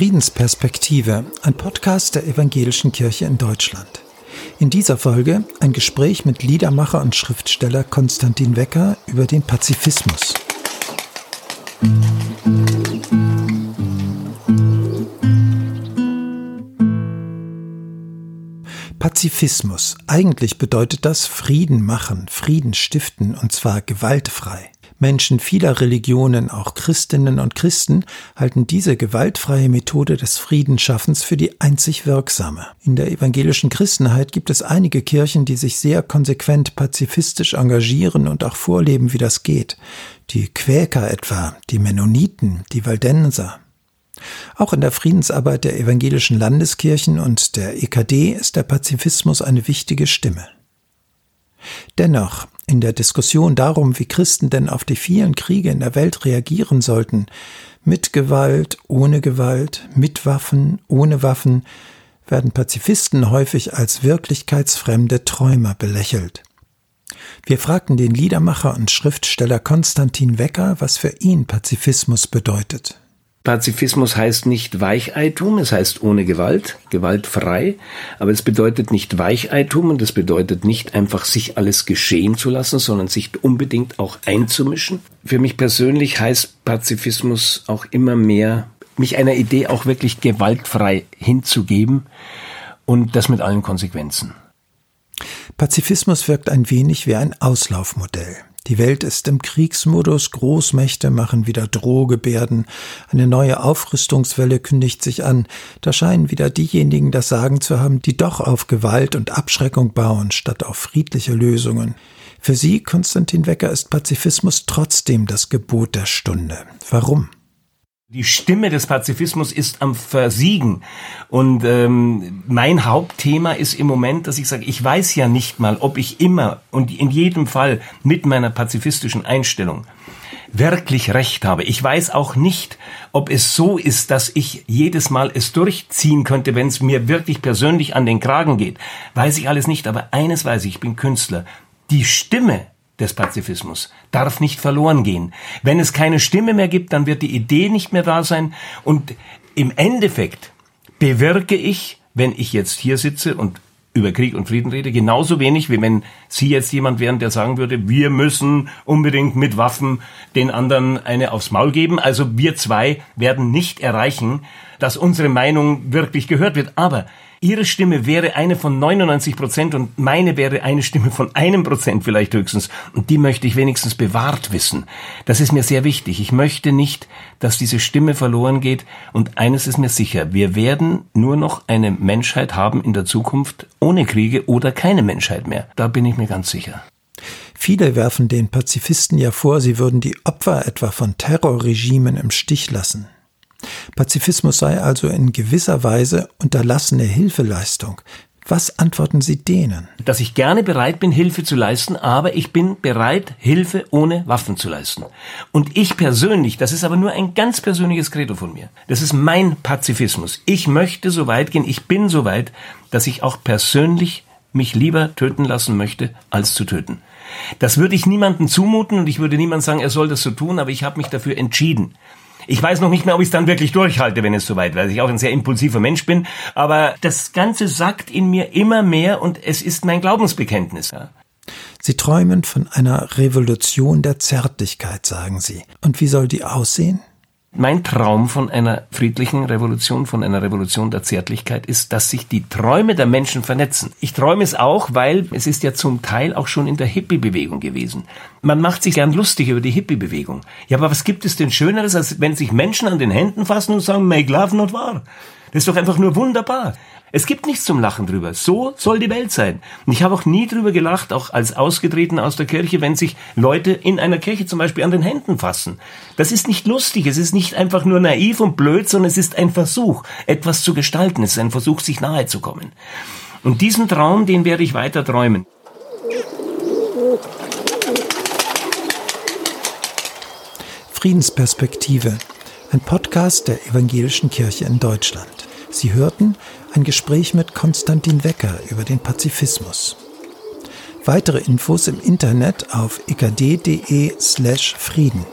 Friedensperspektive, ein Podcast der Evangelischen Kirche in Deutschland. In dieser Folge ein Gespräch mit Liedermacher und Schriftsteller Konstantin Wecker über den Pazifismus. Pazifismus. Eigentlich bedeutet das Frieden machen, Frieden stiften und zwar gewaltfrei. Menschen vieler Religionen, auch Christinnen und Christen, halten diese gewaltfreie Methode des Friedensschaffens für die einzig wirksame. In der evangelischen Christenheit gibt es einige Kirchen, die sich sehr konsequent pazifistisch engagieren und auch vorleben, wie das geht. Die Quäker etwa, die Mennoniten, die Waldenser. Auch in der Friedensarbeit der evangelischen Landeskirchen und der EKD ist der Pazifismus eine wichtige Stimme. Dennoch, in der Diskussion darum, wie Christen denn auf die vielen Kriege in der Welt reagieren sollten, mit Gewalt, ohne Gewalt, mit Waffen, ohne Waffen, werden Pazifisten häufig als wirklichkeitsfremde Träumer belächelt. Wir fragten den Liedermacher und Schriftsteller Konstantin Wecker, was für ihn Pazifismus bedeutet. Pazifismus heißt nicht Weicheitum, es heißt ohne Gewalt, gewaltfrei, aber es bedeutet nicht Weicheitum und es bedeutet nicht einfach sich alles geschehen zu lassen, sondern sich unbedingt auch einzumischen. Für mich persönlich heißt Pazifismus auch immer mehr, mich einer Idee auch wirklich gewaltfrei hinzugeben und das mit allen Konsequenzen. Pazifismus wirkt ein wenig wie ein Auslaufmodell. Die Welt ist im Kriegsmodus, Großmächte machen wieder Drohgebärden, eine neue Aufrüstungswelle kündigt sich an, da scheinen wieder diejenigen das Sagen zu haben, die doch auf Gewalt und Abschreckung bauen, statt auf friedliche Lösungen. Für sie, Konstantin Wecker, ist Pazifismus trotzdem das Gebot der Stunde. Warum? Die Stimme des Pazifismus ist am Versiegen. Und ähm, mein Hauptthema ist im Moment, dass ich sage, ich weiß ja nicht mal, ob ich immer und in jedem Fall mit meiner pazifistischen Einstellung wirklich recht habe. Ich weiß auch nicht, ob es so ist, dass ich jedes Mal es durchziehen könnte, wenn es mir wirklich persönlich an den Kragen geht. Weiß ich alles nicht, aber eines weiß ich, ich bin Künstler. Die Stimme des Pazifismus darf nicht verloren gehen. Wenn es keine Stimme mehr gibt, dann wird die Idee nicht mehr da sein und im Endeffekt bewirke ich, wenn ich jetzt hier sitze und über Krieg und Frieden rede, genauso wenig, wie wenn Sie jetzt jemand wären, der sagen würde, wir müssen unbedingt mit Waffen den anderen eine aufs Maul geben. Also wir zwei werden nicht erreichen, dass unsere Meinung wirklich gehört wird. Aber Ihre Stimme wäre eine von 99 Prozent und meine wäre eine Stimme von einem Prozent vielleicht höchstens. Und die möchte ich wenigstens bewahrt wissen. Das ist mir sehr wichtig. Ich möchte nicht, dass diese Stimme verloren geht. Und eines ist mir sicher. Wir werden nur noch eine Menschheit haben in der Zukunft ohne Kriege oder keine Menschheit mehr. Da bin ich mir ganz sicher. Viele werfen den Pazifisten ja vor, sie würden die Opfer etwa von Terrorregimen im Stich lassen. Pazifismus sei also in gewisser Weise unterlassene Hilfeleistung. Was antworten Sie denen? Dass ich gerne bereit bin, Hilfe zu leisten, aber ich bin bereit, Hilfe ohne Waffen zu leisten. Und ich persönlich, das ist aber nur ein ganz persönliches Credo von mir. Das ist mein Pazifismus. Ich möchte so weit gehen, ich bin so weit, dass ich auch persönlich mich lieber töten lassen möchte, als zu töten. Das würde ich niemandem zumuten und ich würde niemand sagen, er soll das so tun, aber ich habe mich dafür entschieden. Ich weiß noch nicht mehr, ob ich es dann wirklich durchhalte, wenn es soweit weil ich auch ein sehr impulsiver Mensch bin. Aber das Ganze sagt in mir immer mehr und es ist mein Glaubensbekenntnis. Ja. Sie träumen von einer Revolution der Zärtlichkeit, sagen Sie. Und wie soll die aussehen? Mein Traum von einer friedlichen Revolution, von einer Revolution der Zärtlichkeit ist, dass sich die Träume der Menschen vernetzen. Ich träume es auch, weil es ist ja zum Teil auch schon in der Hippie-Bewegung gewesen. Man macht sich gern lustig über die Hippie-Bewegung. Ja, aber was gibt es denn Schöneres, als wenn sich Menschen an den Händen fassen und sagen, make love not war? Das ist doch einfach nur wunderbar. Es gibt nichts zum Lachen drüber. So soll die Welt sein. Und ich habe auch nie drüber gelacht, auch als Ausgetreten aus der Kirche, wenn sich Leute in einer Kirche zum Beispiel an den Händen fassen. Das ist nicht lustig. Es ist nicht einfach nur naiv und blöd, sondern es ist ein Versuch, etwas zu gestalten. Es ist ein Versuch, sich nahe zu kommen. Und diesen Traum, den werde ich weiter träumen. Friedensperspektive. Ein Podcast der Evangelischen Kirche in Deutschland. Sie hörten ein Gespräch mit Konstantin Wecker über den Pazifismus. Weitere Infos im Internet auf ikd.de slash Frieden.